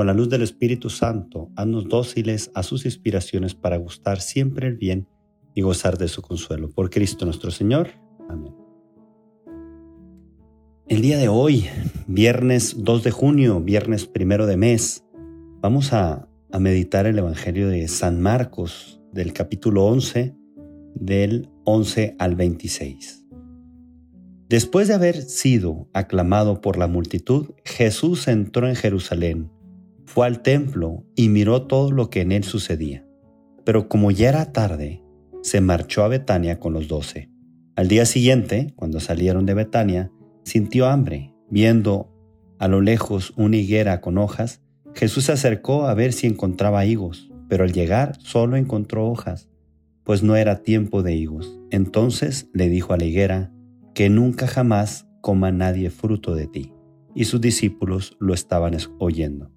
con la luz del Espíritu Santo, haznos dóciles a sus inspiraciones para gustar siempre el bien y gozar de su consuelo. Por Cristo nuestro Señor. Amén. El día de hoy, viernes 2 de junio, viernes primero de mes, vamos a, a meditar el Evangelio de San Marcos del capítulo 11, del 11 al 26. Después de haber sido aclamado por la multitud, Jesús entró en Jerusalén fue al templo y miró todo lo que en él sucedía. Pero como ya era tarde, se marchó a Betania con los doce. Al día siguiente, cuando salieron de Betania, sintió hambre. Viendo a lo lejos una higuera con hojas, Jesús se acercó a ver si encontraba higos, pero al llegar solo encontró hojas, pues no era tiempo de higos. Entonces le dijo a la higuera, que nunca jamás coma nadie fruto de ti. Y sus discípulos lo estaban oyendo.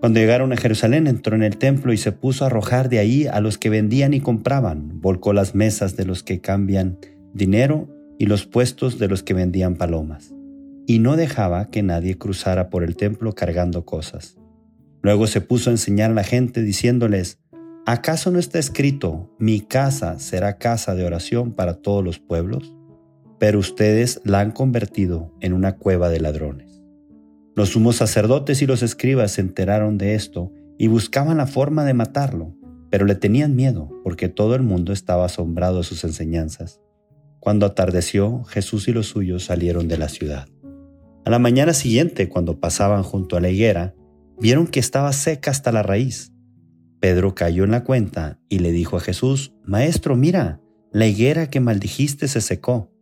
Cuando llegaron a Jerusalén entró en el templo y se puso a arrojar de ahí a los que vendían y compraban, volcó las mesas de los que cambian dinero y los puestos de los que vendían palomas, y no dejaba que nadie cruzara por el templo cargando cosas. Luego se puso a enseñar a la gente diciéndoles, ¿acaso no está escrito, mi casa será casa de oración para todos los pueblos? Pero ustedes la han convertido en una cueva de ladrones. Los sumos sacerdotes y los escribas se enteraron de esto y buscaban la forma de matarlo, pero le tenían miedo porque todo el mundo estaba asombrado de sus enseñanzas. Cuando atardeció, Jesús y los suyos salieron de la ciudad. A la mañana siguiente, cuando pasaban junto a la higuera, vieron que estaba seca hasta la raíz. Pedro cayó en la cuenta y le dijo a Jesús, Maestro, mira, la higuera que maldijiste se secó.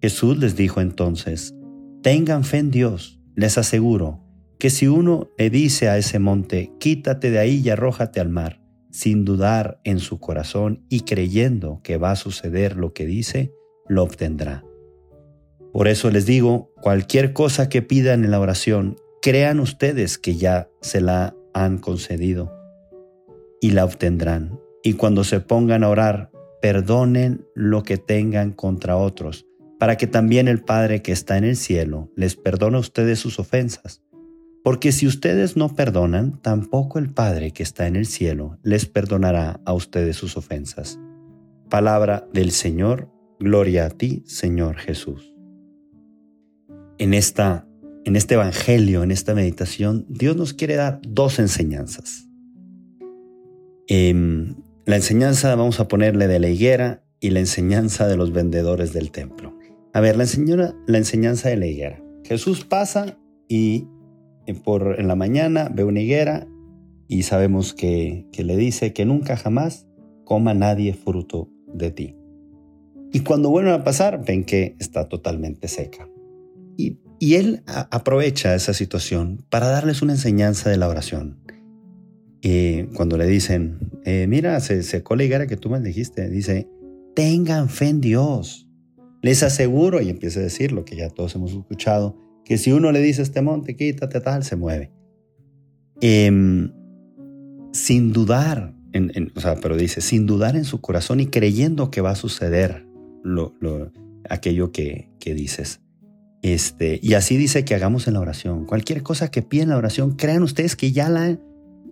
Jesús les dijo entonces, Tengan fe en Dios les aseguro que si uno le dice a ese monte, quítate de ahí y arrójate al mar, sin dudar en su corazón y creyendo que va a suceder lo que dice, lo obtendrá. Por eso les digo, cualquier cosa que pidan en la oración, crean ustedes que ya se la han concedido y la obtendrán. Y cuando se pongan a orar, perdonen lo que tengan contra otros para que también el Padre que está en el cielo les perdone a ustedes sus ofensas. Porque si ustedes no perdonan, tampoco el Padre que está en el cielo les perdonará a ustedes sus ofensas. Palabra del Señor, gloria a ti, Señor Jesús. En, esta, en este Evangelio, en esta meditación, Dios nos quiere dar dos enseñanzas. Em, la enseñanza vamos a ponerle de la higuera y la enseñanza de los vendedores del templo. A ver, la, enseñanza de la higuera. Jesús pasa y eh, por, en la mañana ve una higuera y sabemos que, le dice que nunca jamás coma nadie fruto de ti. Y cuando vuelven a pasar, ven que está totalmente seca. Y, él aprovecha esa situación para darles una enseñanza de la oración. Y cuando le dicen, eh, mira, se secó la higuera que tú me dijiste, dice, tengan fe en Dios. Les aseguro, y empieza a decir lo que ya todos hemos escuchado, que si uno le dice este monte, quítate tal, se mueve. Em, sin dudar, o sea, pero dice, sin dudar en su corazón y creyendo que va a suceder lo, aquello que, que dices. Este, y así dice que hagamos en la oración. Cualquier cosa que piden en la oración, crean ustedes que ya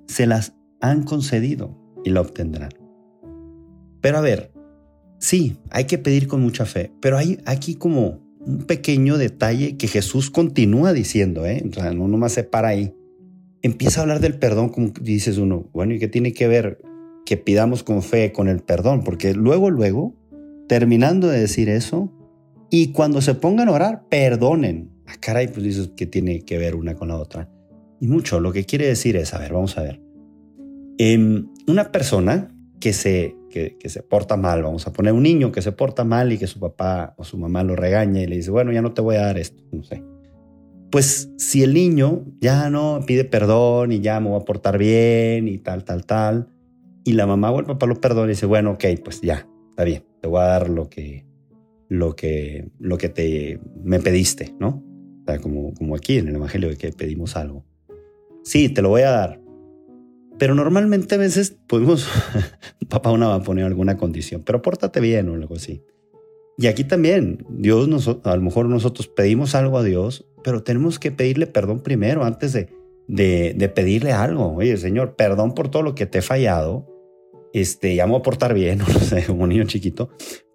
se las han concedido y la obtendrán. Pero a ver, Sí, hay que pedir con mucha fe, pero hay aquí como un pequeño detalle que Jesús continúa diciendo, ¿eh? O sea, no nomás se para ahí. Empieza a hablar del perdón, como dices uno, bueno, ¿y qué tiene que ver que pidamos con fe con el perdón? Porque luego, luego, terminando de decir eso, y cuando se pongan a orar, perdonen. Ah, caray, pues dices que tiene que ver una con la otra. Y mucho, lo que quiere decir es, a ver, vamos a ver. Em, una persona que se, que, se porta mal. Vamos a poner un niño que se porta mal y que su papá o su mamá lo regaña y le dice, bueno, ya no te voy a dar esto, no sé. Pues si el niño ya no pide perdón y ya me voy a portar bien y tal, tal, tal, y la mamá o el papá lo perdona y dice, bueno, ok, pues ya, está bien, te voy a dar lo que, lo que, lo que te, me pediste, ¿no? O sea, como, como aquí en el Evangelio que pedimos algo. Sí, te lo voy a dar. Pero normalmente a veces podemos, papá una va a poner alguna condición, pero pórtate bien o algo así. Y aquí también, Dios nos, a lo mejor nosotros pedimos algo a Dios, pero tenemos que pedirle perdón primero antes de, de, pedirle algo. Oye, Señor, perdón por todo lo que te he fallado. Este, ya me voy a portar bien, como niño chiquito,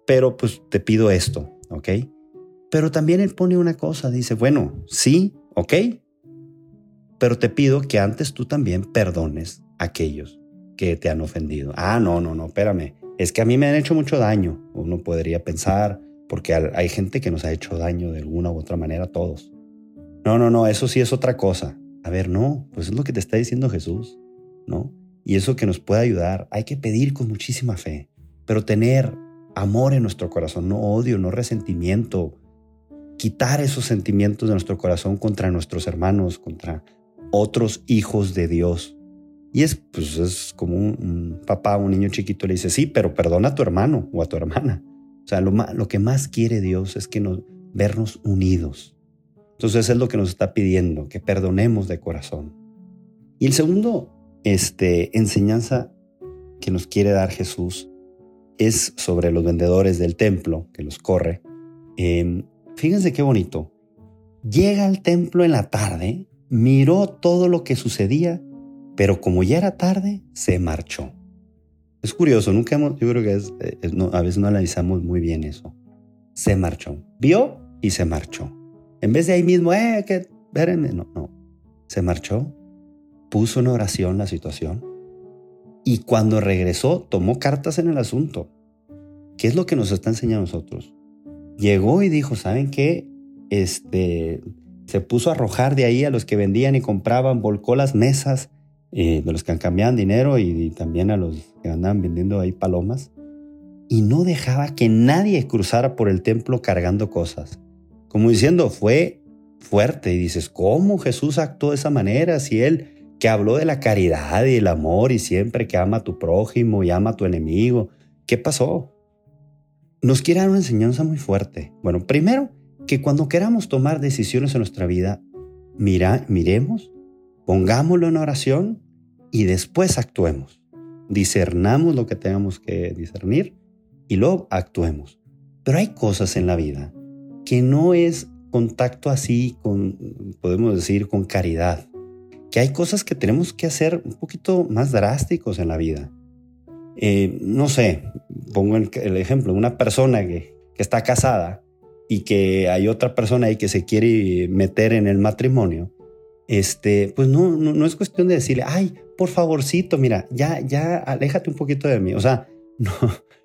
pero pues te pido esto, ¿ok? Pero también Él pone una cosa, dice, bueno, sí, ¿ok? Pero te pido que antes tú también perdones aquellos que te han ofendido. Ah, no, no, no, espérame es que a mí me han hecho mucho daño, uno podría pensar, porque hay gente que nos ha hecho daño de alguna u otra manera todos. No, no, no, eso sí es otra cosa. A ver, no, pues es lo que te está diciendo Jesús, ¿no? Y eso que nos puede ayudar, hay que pedir con muchísima fe, pero tener amor en nuestro corazón, no odio, no resentimiento, quitar esos sentimientos de nuestro corazón contra nuestros hermanos, contra otros hijos de Dios, y es, pues, es como un, papá, un niño chiquito le dice, sí, pero perdona a tu hermano o a tu hermana. O sea, lo, lo que más quiere Dios es que nos vernos unidos. Entonces es lo que nos está pidiendo, que perdonemos de corazón. Y el segundo este, enseñanza que nos quiere dar Jesús es sobre los vendedores del templo, que los corre. Em, fíjense qué bonito. Llega al templo en la tarde, miró todo lo que sucedía pero como ya era tarde, se marchó. Es curioso, nunca hemos, yo creo que es, eh, a veces no analizamos muy bien eso. Se marchó. Vio y se marchó. En vez de ahí mismo, eh, que, espérenme, no, no. Se marchó, puso en oración la situación y cuando regresó tomó cartas en el asunto. ¿Qué es lo que nos está enseñando a nosotros? Llegó y dijo, ¿saben qué? Este, se puso a arrojar de ahí a los que vendían y compraban, volcó las mesas, eh, de los que cambiaban dinero y, también a los que andaban vendiendo ahí palomas, y no dejaba que nadie cruzara por el templo cargando cosas. Como diciendo, fue fuerte y dices, ¿cómo Jesús actuó de esa manera? Si él que habló de la caridad y el amor y siempre que ama a tu prójimo y ama a tu enemigo, ¿qué pasó? Nos quiere dar una enseñanza muy fuerte. Bueno, primero, que cuando queramos tomar decisiones en nuestra vida, mira, miremos Pongámoslo en oración y después actuemos. Discernamos lo que tengamos que discernir y luego actuemos. Pero hay cosas en la vida que no es contacto así con, podemos decir, con caridad. Que hay cosas que tenemos que hacer un poquito más drásticos en la vida. Eh, no sé, pongo el, el, ejemplo, una persona que, que está casada y que hay otra persona ahí que se quiere meter en el matrimonio este, pues no, no, es cuestión de decirle, ay, por favorcito, mira, ya, ya, aléjate un poquito de mí. O sea, no,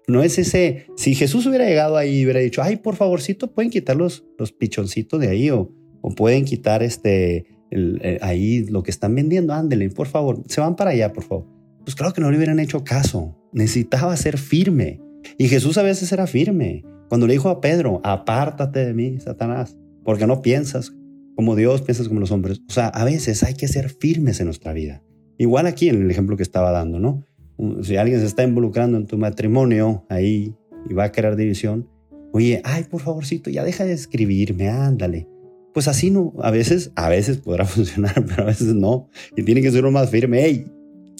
no es ese, si Jesús hubiera llegado ahí y hubiera dicho, ay, por favorcito, pueden quitar los, los pichoncitos de ahí o, pueden quitar este, eh, ahí lo que están vendiendo, ándele, por favor, se van para allá, por favor. Pues claro que no le hubieran hecho caso, necesitaba ser firme. Y Jesús a veces era firme. Cuando le dijo a Pedro, apártate de mí, Satanás, porque no piensas como Dios, piensas como los hombres. O sea, a veces hay que ser firmes en nuestra vida. Igual aquí en el ejemplo que estaba dando, ¿no? Si alguien se está involucrando en tu matrimonio ahí y va a crear división, oye, ay, por favorcito, ya deja de escribirme, ándale. Pues así no, a veces, a veces podrá funcionar, pero a veces no. Y tiene que ser uno más firme, hey,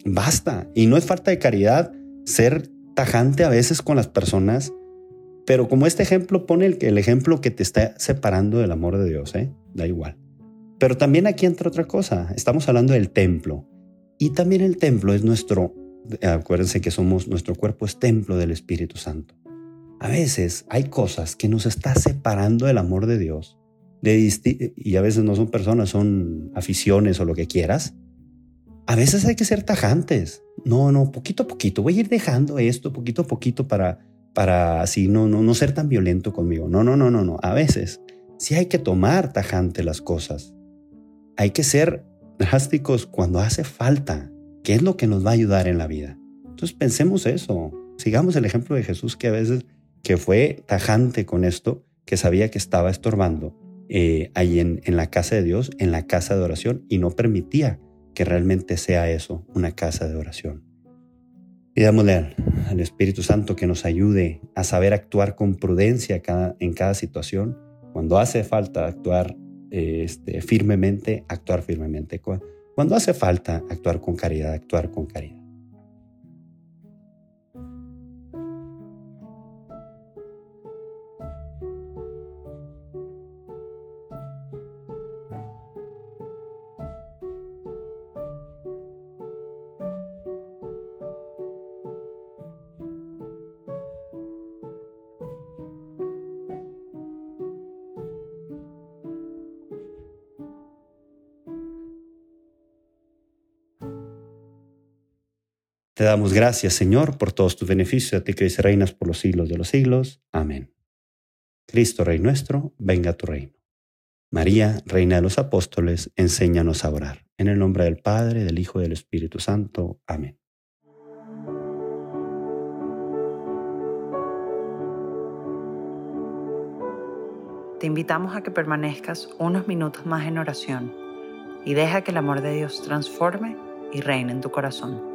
basta. Y no es falta de caridad ser tajante a veces con las personas, pero como este ejemplo pone el, el ejemplo que te está separando del amor de Dios, ¿eh? da igual. Pero también aquí entra otra cosa, estamos hablando del templo. Y también el templo es nuestro, acuérdense que somos, nuestro cuerpo es templo del Espíritu Santo. A veces hay cosas que nos está separando del amor de Dios. De y a veces no son personas, son aficiones o lo que quieras. A veces hay que ser tajantes. No, no, poquito a poquito. Voy a ir dejando esto poquito a poquito para, para así no, no, no ser tan violento conmigo. No, no, no, no, no. A veces sí hay que tomar tajante las cosas. Hay que ser drásticos cuando hace falta, que es lo que nos va a ayudar en la vida. Entonces pensemos eso. Sigamos el ejemplo de Jesús que a veces que fue tajante con esto, que sabía que estaba estorbando eh, ahí en, en la casa de Dios, en la casa de oración, y no permitía que realmente sea eso, una casa de oración. Pidámosle al, Espíritu Santo que nos ayude a saber actuar con prudencia en cada situación. Cuando hace falta actuar este, firmemente, actuar firmemente. Cuando hace falta actuar con caridad, actuar con caridad. Te damos gracias, Señor, por todos tus beneficios, a ti que reinas por los siglos de los siglos. Amén. Cristo, Rey nuestro, venga a tu reino. María, Reina de los Apóstoles, enséñanos a orar. En el nombre del Padre, del Hijo y del Espíritu Santo. Amén. Te invitamos a que permanezcas unos minutos más en oración y deja que el amor de Dios transforme y reine en tu corazón.